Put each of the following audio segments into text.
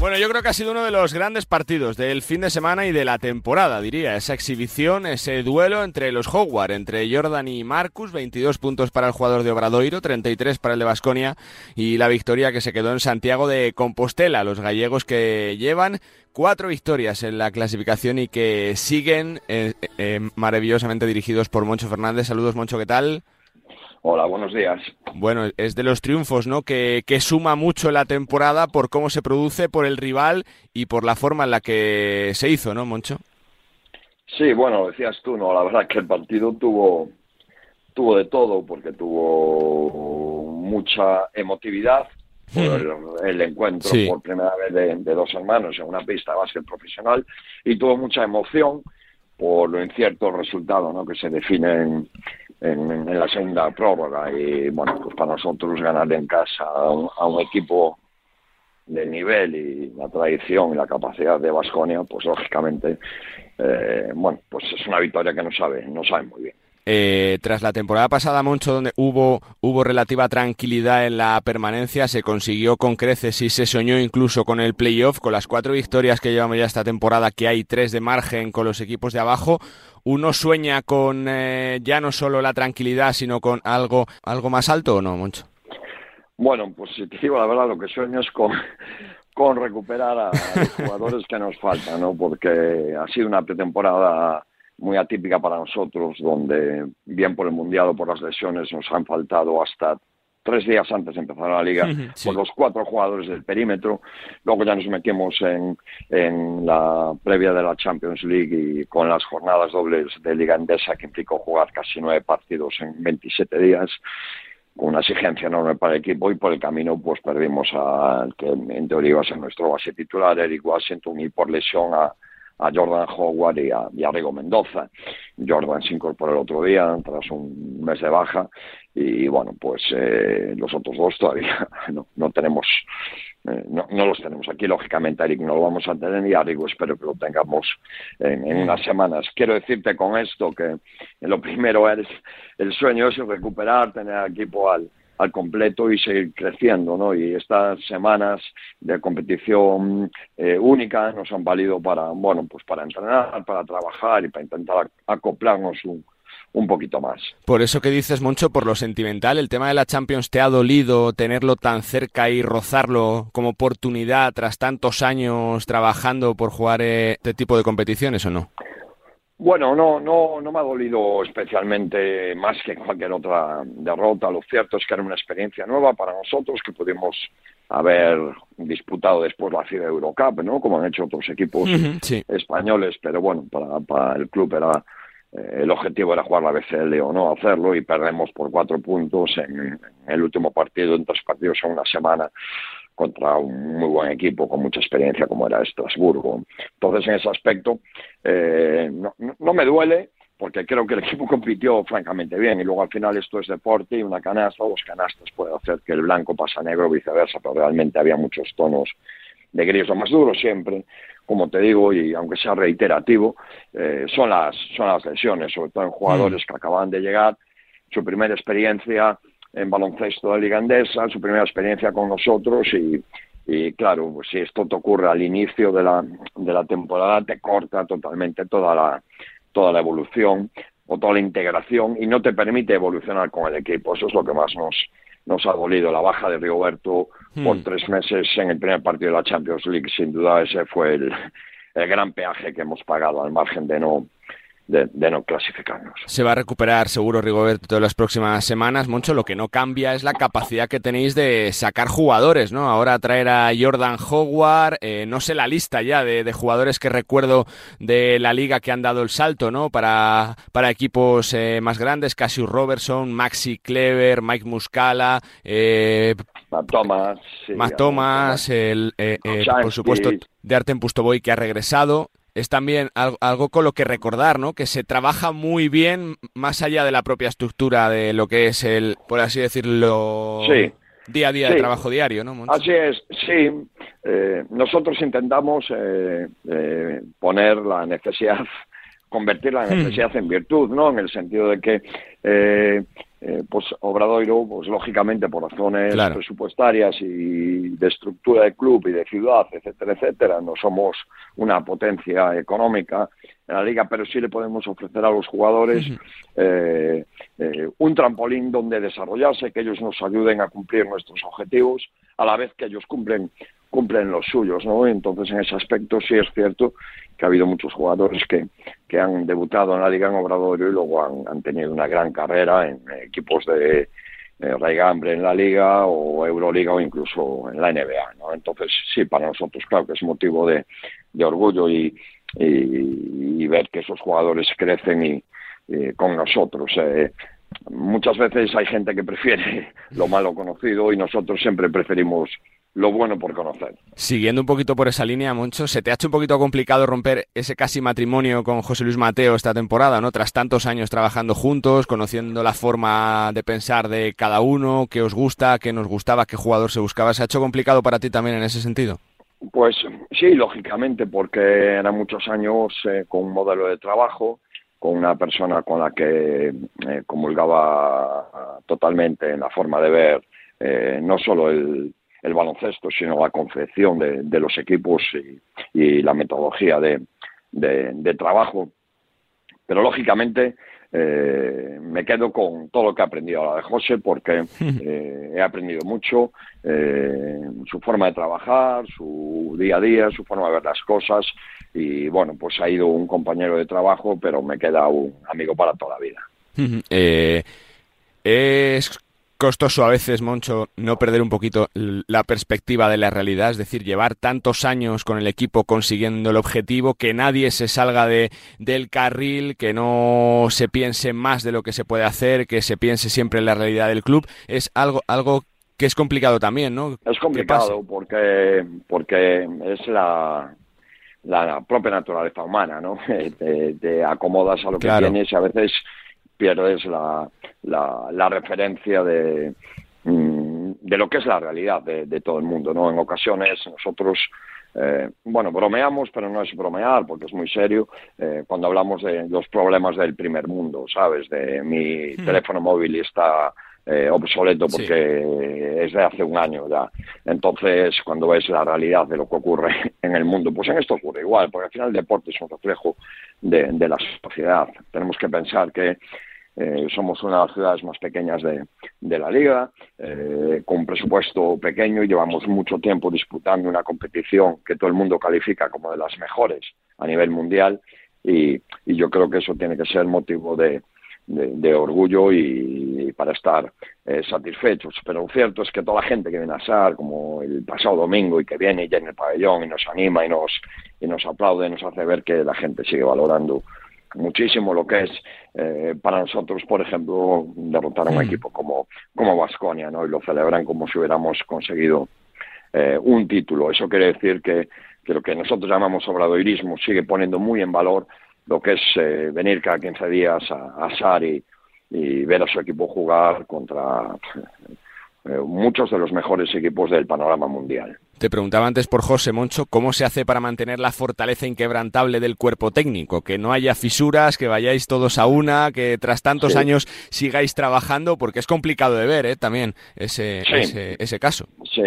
Bueno, yo creo que ha sido uno de los grandes partidos del fin de semana y de la temporada, diría. Esa exhibición, ese duelo entre los Howard, entre Jordan y Marcus, 22 puntos para el jugador de Obradoiro, 33 para el de Basconia y la victoria que se quedó en Santiago de Compostela. Los gallegos que llevan cuatro victorias en la clasificación y que siguen eh, eh, maravillosamente dirigidos por Moncho Fernández. Saludos, Moncho, ¿qué tal? Hola, buenos días. Bueno, es de los triunfos, ¿no? Que, que suma mucho la temporada por cómo se produce, por el rival y por la forma en la que se hizo, ¿no, Moncho? Sí, bueno, decías tú, ¿no? La verdad que el partido tuvo, tuvo de todo, porque tuvo mucha emotividad, por el, encuentro por primera vez de, de, dos hermanos en una pista de básquet profesional, y tuvo mucha emoción por lo incierto resultado ¿no? que se define en, en, la segunda prórroga y bueno, pues para nosotros ganar en casa a un, equipo de nivel y la tradición y la capacidad de Vasconia, pues lógicamente, eh, bueno, pues es una victoria que no sabe, no sabe muy bien. Eh, tras la temporada pasada, Moncho, donde hubo, hubo relativa tranquilidad en la permanencia, se consiguió con creces y se soñó incluso con el playoff, con las cuatro victorias que llevamos ya esta temporada, que hay tres de margen con los equipos de abajo. ¿Uno sueña con eh, ya no solo la tranquilidad, sino con algo, algo más alto o no, Moncho? Bueno, pues si te digo la verdad, lo que sueño es con, con recuperar a los jugadores que nos faltan, ¿no? Porque ha sido una pretemporada muy atípica para nosotros, donde bien por el Mundial o por las lesiones nos han faltado hasta tres días antes de empezar la liga, por los cuatro jugadores del perímetro. Luego ya nos metimos en, en la previa de la Champions League y con las jornadas dobles de Liga Endesa, que implicó jugar casi nueve partidos en 27 días con una exigencia enorme para el equipo y por el camino pues perdimos al que en teoría iba a ser nuestro base titular, Eric Washington, y por lesión a, a Jordan Howard y a, y Rigo Mendoza. Jordan se incorporó el otro día tras un mes de baja y bueno, pues eh, los otros dos todavía no, no tenemos, eh, no, no, los tenemos aquí. Lógicamente, Eric no lo vamos a tener y a Rigo espero que lo tengamos en, en, unas semanas. Quiero decirte con esto que lo primero es el sueño es recuperar, tener equipo al, al completo y seguir creciendo, ¿no? Y estas semanas de competición eh, única nos han valido para, bueno, pues para entrenar, para trabajar y para intentar acoplarnos un, un poquito más. Por eso que dices, Moncho, por lo sentimental, ¿el tema de la Champions te ha dolido tenerlo tan cerca y rozarlo como oportunidad tras tantos años trabajando por jugar eh, este tipo de competiciones o no? Bueno, no, no, no me ha dolido especialmente más que cualquier otra derrota. Lo cierto es que era una experiencia nueva para nosotros que pudimos haber disputado después la FIBA Eurocup, ¿no? Como han hecho otros equipos españoles, pero bueno, para, para el club era eh, el objetivo era jugar la BCL o no hacerlo y perdemos por cuatro puntos en, en el último partido, en tres partidos en una semana contra un muy buen equipo con mucha experiencia como era Estrasburgo. Entonces, en ese aspecto, eh, no, no, me duele porque creo que el equipo compitió francamente bien y luego al final esto es deporte y una canasta o dos canastas puede hacer que el blanco pase a negro o viceversa, pero realmente había muchos tonos de gris o más duro siempre, como te digo, y aunque sea reiterativo, eh, son, las, son las lesiones, sobre todo en jugadores mm. que acaban de llegar, su primera experiencia en baloncesto de Liga Andesa, su primera experiencia con nosotros y, y claro, pues si esto te ocurre al inicio de la, de la temporada, te corta totalmente toda la, toda la evolución o toda la integración y no te permite evolucionar con el equipo. Eso es lo que más nos, nos ha dolido. La baja de Rigoberto por hmm. tres meses en el primer partido de la Champions League, sin duda ese fue el, el gran peaje que hemos pagado al margen de no de, no clasificarnos. Se va a recuperar seguro Rigoberto todas las próximas semanas, Moncho. Lo que no cambia es la capacidad que tenéis de sacar jugadores, ¿no? Ahora traer a Jordan Howard, eh, no sé la lista ya de, jugadores que recuerdo de la liga que han dado el salto, ¿no? Para, para equipos eh, más grandes, Cassius Robertson, Maxi Clever, Mike Muscala, eh, Matt Thomas, Thomas, el, eh, por supuesto, de Artem Pustoboy que ha regresado es también algo, con lo que recordar, ¿no? Que se trabaja muy bien más allá de la propia estructura de lo que es el, por así decirlo, día a día de trabajo diario, ¿no? Así es, sí. Eh, nosotros intentamos eh, eh, poner la necesidad, convertir la hmm. necesidad en virtud, ¿no? En el sentido de que eh, pues Obradoiro, pues lógicamente por razones presupuestarias y de estructura de club y de ciudad, etcétera, etcétera, no somos una potencia económica en la liga, pero sí le podemos ofrecer a los jugadores eh, eh, un trampolín donde desarrollarse, que ellos nos ayuden a cumplir nuestros objetivos, a la vez que ellos cumplen cumplen los suyos, ¿no? Entonces, en ese aspecto sí es cierto que ha habido muchos jugadores que, que han debutado en la Liga en Obradoiro y luego han, tenido una gran carrera en equipos de eh, Raigambre en la Liga o Euroliga o incluso en la NBA, ¿no? Entonces, sí, para nosotros, claro que es motivo de, de orgullo y, y, ver que esos jugadores crecen y, con nosotros. Eh, muchas veces hay gente que prefiere lo malo conocido y nosotros siempre preferimos lo bueno por conocer. Siguiendo un poquito por esa línea, Moncho, ¿se te ha hecho un poquito complicado romper ese casi matrimonio con José Luis Mateo esta temporada, ¿no? Tras tantos años trabajando juntos, conociendo la forma de pensar de cada uno, qué os gusta, qué nos gustaba, qué jugador se buscaba, ¿se ha hecho complicado para ti también en ese sentido? Pues sí, lógicamente, porque eran muchos años eh, con un modelo de trabajo, con una persona con la que eh, comulgaba totalmente en la forma de ver eh, no solo el, el baloncesto, sino la confección de, los equipos y, la metodología de, de, trabajo. Pero lógicamente eh, me quedo con todo lo que he aprendido ahora de José porque eh, he aprendido mucho, eh, su forma de trabajar, su día a día, su forma de ver las cosas y bueno, pues ha ido un compañero de trabajo, pero me queda un amigo para toda la vida. es costoso a veces, Moncho, no perder un poquito la perspectiva de la realidad, es decir, llevar tantos años con el equipo consiguiendo el objetivo, que nadie se salga de, del carril, que no se piense más de lo que se puede hacer, que se piense siempre en la realidad del club, es algo, algo que es complicado también, ¿no? Es complicado porque, porque es la, la propia naturaleza humana, ¿no? Te, acomodas a lo que tienes y a veces pierdes la, la, referencia de, mm, de lo que es la realidad de, todo el mundo, ¿no? En ocasiones nosotros, eh, bueno, bromeamos, pero no es bromear porque es muy serio eh, cuando hablamos de los problemas del primer mundo, ¿sabes? De mi hmm. teléfono móvil está eh, obsoleto porque es de hace un año ya. Entonces, cuando ves la realidad de lo que ocurre en el mundo, pues en esto ocurre igual, porque al final el deporte es un reflejo de, de la sociedad. Tenemos que pensar que eh, somos una de las ciudades más pequeñas de, la liga, eh, con un presupuesto pequeño y llevamos mucho tiempo disputando una competición que todo el mundo califica como de las mejores a nivel mundial y, yo creo que eso tiene que ser motivo de, orgullo y, para estar eh, satisfechos. Pero lo cierto es que toda la gente que viene a SAR, como el pasado domingo, y que viene y llena el pabellón y nos anima y nos, y nos aplaude, nos hace ver que la gente sigue valorando muchísimo lo que es eh, para nosotros, por ejemplo, derrotar a un mm. equipo como como Vasconia, ¿no? Y lo celebran como si hubiéramos conseguido eh, un título. Eso quiere decir que, que, lo que nosotros llamamos obradoirismo sigue poniendo muy en valor lo que es eh, venir cada 15 días a, a y, y ver a su equipo jugar contra muchos de los mejores equipos del panorama mundial. Te preguntaba antes por José Moncho, ¿cómo se hace para mantener la fortaleza inquebrantable del cuerpo técnico? Que no haya fisuras, que vayáis todos a una, que tras tantos años sigáis trabajando, porque es complicado de ver ¿eh? también ese, ese, caso. Sí,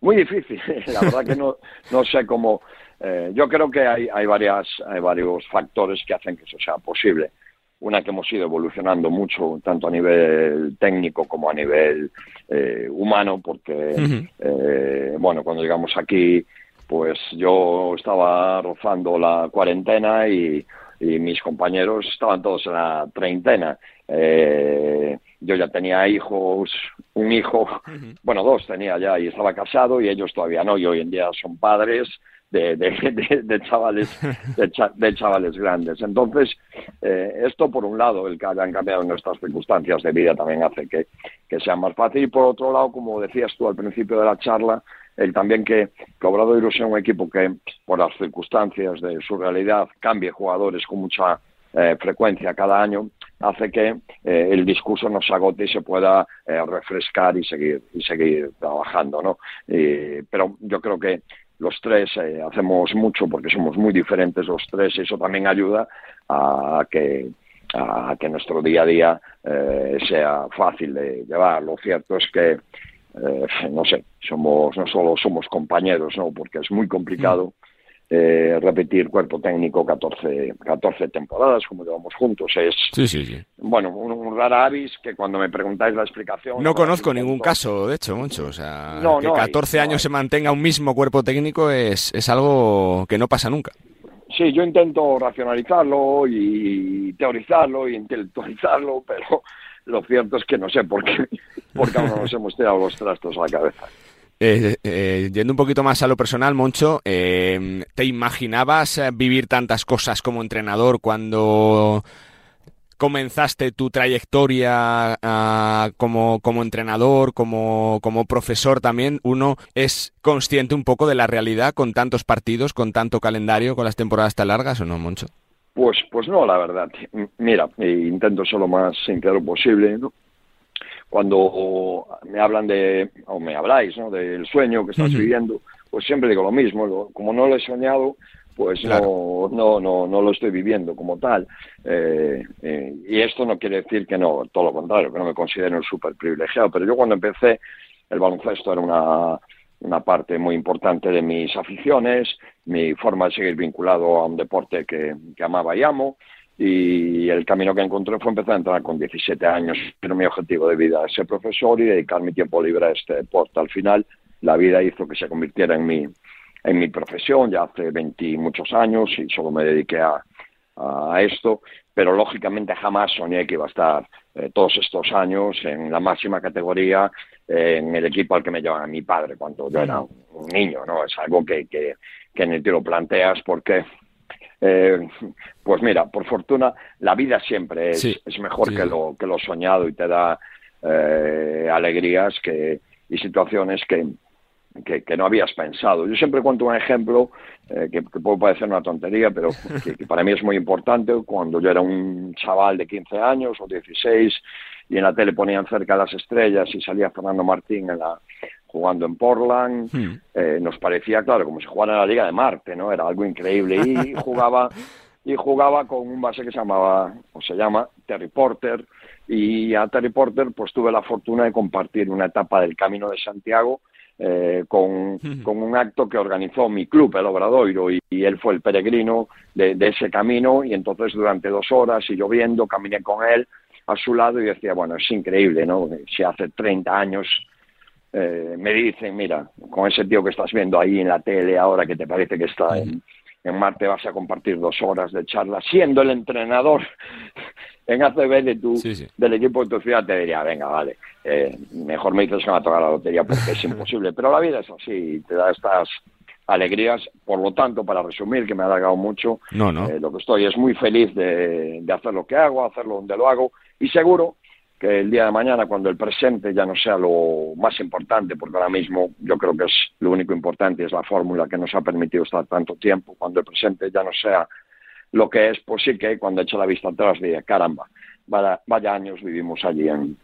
muy difícil. La verdad que no, no sé cómo. Eh, yo creo que hay, hay, varias, hay varios factores que hacen que eso sea posible una que hemos ido evolucionando mucho, tanto a nivel técnico como a nivel eh, humano, porque, eh, bueno, cuando llegamos aquí, pues yo estaba rozando la cuarentena y, mis compañeros estaban todos en la treintena. Eh, yo ya tenía hijos, un hijo, bueno, dos tenía ya y estaba casado y ellos todavía no, y hoy en día son padres de, de, chavales de, chavales grandes. Entonces, eh, esto por un lado, el que hayan cambiado nuestras circunstancias de vida también hace que, sea más fácil. Y por otro lado, como decías tú al principio de la charla, el también que, que Obradoiro sea un equipo que, por las circunstancias de su realidad, cambie jugadores con mucha eh, frecuencia cada año, hace que eh, el discurso no se agote y se pueda refrescar y seguir y seguir trabajando, ¿no? pero yo creo que los tres eh, hacemos mucho porque somos muy diferentes los tres y eso también ayuda a que a que nuestro día a día eh, sea fácil de llevar. Lo cierto es que, eh, no sé, somos no solo somos compañeros, ¿no? porque es muy complicado. Mm. Eh, repetir cuerpo técnico 14, 14 temporadas, como llevamos juntos. Es, sí, sí, sí. bueno, un, rara avis que cuando me preguntáis la explicación... No conozco ningún caso, de hecho, mucho. O sea, que 14 años se mantenga un mismo cuerpo técnico es, es algo que no pasa nunca. Sí, yo intento racionalizarlo y teorizarlo y intelectualizarlo, pero lo cierto es que no sé por qué, porque aún no nos hemos tirado los trastos a la cabeza. Eh, eh, yendo un poquito más a lo personal, Moncho, eh, ¿te imaginabas vivir tantas cosas como entrenador cuando comenzaste tu trayectoria ah, como, como, entrenador, como, como, profesor también? Uno es consciente un poco de la realidad con tantos partidos, con tanto calendario, con las temporadas tan largas, ¿o no, Moncho? Pues, pues no, la verdad. Mira, intento ser lo más sincero posible, ¿no? Cuando me hablan de, o me habláis, ¿no? del sueño que estás viviendo, pues siempre digo lo mismo, como no lo he soñado, pues no, no, no, no lo estoy viviendo como tal. Eh, eh, y esto no quiere decir que no, todo lo contrario, que no me considero un súper privilegiado, pero yo cuando empecé, el baloncesto era una, una parte muy importante de mis aficiones, mi forma de seguir vinculado a un deporte que, que amaba y amo, y el camino que encontré fue empezar a entrenar con 17 años. Pero mi objetivo de vida es ser profesor y dedicar mi tiempo libre a este deporte. Al final, la vida hizo que se convirtiera en mi, en mi profesión ya hace 20 muchos años y solo me dediqué a, a esto, pero lógicamente jamás soñé que iba a estar eh, todos estos años en la máxima categoría en el equipo al que me llevaba mi padre cuando yo era un niño, ¿no? Es algo que, que, que ni te lo planteas porque eh, pues mira, por fortuna, la vida siempre es, es mejor que, lo, que lo soñado y te da eh, alegrías que, y situaciones que, que, no habías pensado. Yo siempre cuento un ejemplo eh, que, puede parecer una tontería, pero que, para mí es muy importante. Cuando yo era un chaval de 15 años o 16 y en la tele ponían cerca las estrellas y salía Fernando Martín en la, jugando en Portland, hmm. eh, nos parecía, claro, como si jugara en la Liga de Marte, ¿no? Era algo increíble. Y jugaba, y jugaba con un base que se llamaba, o se llama, Terry Porter, y a Terry Porter pues tuve la fortuna de compartir una etapa del Camino de Santiago eh, con, hmm. con, un acto que organizó mi club, el Obradoiro, y, él fue el peregrino de, de, ese camino, y entonces durante dos horas y lloviendo caminé con él a su lado y decía, bueno, es increíble, ¿no? Si hace 30 años eh, me dicen, mira, con ese tío que estás viendo ahí en la tele ahora que te parece que está en, Marte vas a compartir dos horas de charla, siendo el entrenador en ACB de tu, del equipo de tu ciudad, te diría, venga, vale, eh, mejor me dices que me va a tocar la lotería porque es imposible. Pero la vida es así, te da estas alegrías. Por lo tanto, para resumir, que me ha alargado mucho, no, no. Eh, lo que estoy es muy feliz de, de hacer lo que hago, hacerlo donde lo hago, y seguro que el día de mañana, cuando el presente ya no sea lo más importante, porque ahora mismo yo creo que es lo único importante, es la fórmula que nos ha permitido estar tanto tiempo, cuando el presente ya no sea lo que es, pues sí que cuando echo la vista atrás diría, caramba, vaya, años vivimos allí en,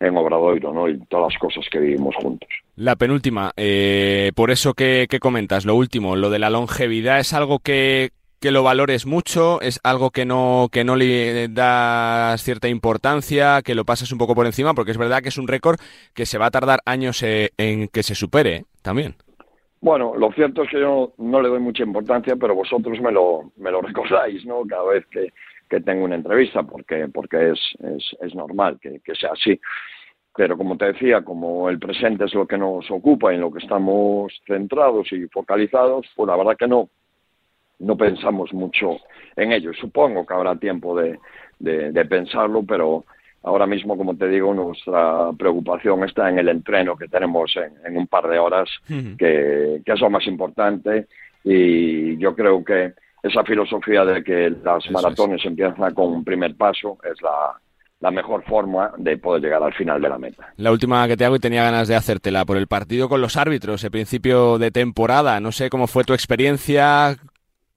en Obradoiro, ¿no? Y todas las cosas que vivimos juntos. La penúltima, eh, por eso que, que comentas, lo último, lo de la longevidad es algo que, que lo valores mucho, es algo que no, que no le das cierta importancia, que lo pasas un poco por encima, porque es verdad que es un récord que se va a tardar años eh, en que se supere ¿eh? también. Bueno, lo cierto es que yo no le doy mucha importancia, pero vosotros me lo, me lo recordáis, ¿no? Cada vez que, que tengo una entrevista, porque, porque es, es, normal que, que sea así. Pero como te decía, como el presente es lo que nos ocupa y en lo que estamos centrados y focalizados, pues la verdad que no, no pensamos mucho en ello. Supongo que habrá tiempo de, de, pensarlo, pero ahora mismo, como te digo, nuestra preocupación está en el entreno que tenemos en, un par de horas, que, que, es lo más importante. Y yo creo que esa filosofía de que las maratones empiezan con un primer paso es la, la mejor forma de poder llegar al final de la meta. La última que te hago y tenía ganas de hacértela por el partido con los árbitros, el principio de temporada. No sé cómo fue tu experiencia,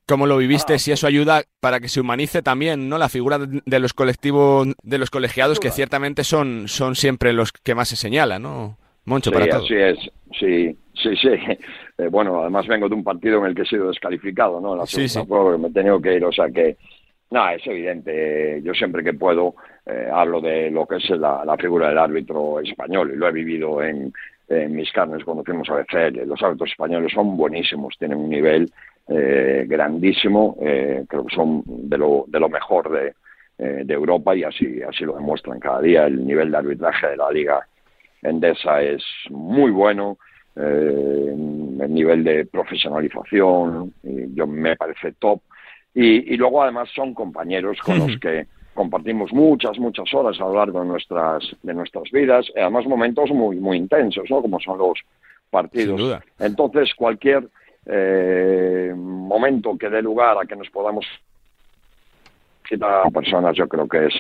cómo lo viviste, ah. si eso ayuda para que se humanice también, ¿no? La figura de los colectivos, de los colegiados, que ciertamente son, son siempre los que más se señalan, ¿no? Moncho, para todo. Así es, sí, sí, sí. Eh, bueno, además vengo de un partido en el que he sido descalificado, ¿no? La sí, sí. me he tenido que ir, o sea que No, es evidente. Yo siempre que puedo eh, hablo de lo que es la, figura del árbitro español y lo he vivido en, mis carnes cuando fuimos a BCL. Los árbitros españoles son buenísimos, tienen un nivel eh, grandísimo, eh, creo que son de lo, de lo mejor de, de Europa y así, así lo demuestran cada día. El nivel de arbitraje de la liga endesa es muy bueno. el nivel de profesionalización yo me parece top y, luego además son compañeros con los que compartimos muchas, muchas horas a lo largo de nuestras, de nuestras vidas, y además momentos muy, muy intensos, ¿no? Como son los partidos. Entonces, cualquier eh, momento que dé lugar a que nos podamos a personas yo creo que es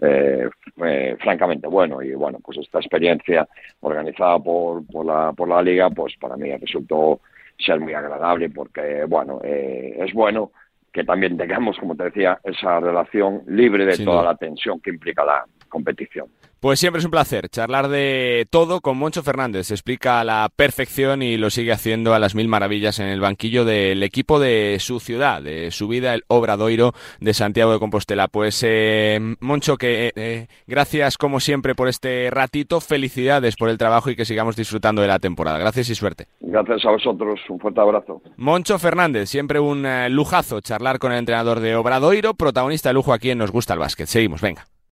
eh, eh, francamente bueno y bueno pues esta experiencia organizada por, por, la, por la liga pues para mí resultó ser muy agradable porque bueno es bueno que también tengamos, como te decía, esa relación libre de toda la tensión que implica la competición. Pues siempre es un placer charlar de todo con Moncho Fernández. Se explica a la perfección y lo sigue haciendo a las mil maravillas en el banquillo del equipo de su ciudad, de su vida, el Obradoiro de Santiago de Compostela. Pues eh, Moncho, que eh, gracias como siempre por este ratito, felicidades por el trabajo y que sigamos disfrutando de la temporada. Gracias y suerte. Gracias a vosotros, un fuerte abrazo. Moncho Fernández, siempre un eh, lujazo charlar con el entrenador de Obradoiro, protagonista de lujo aquí en Nos Gusta el Básquet. Seguimos, venga.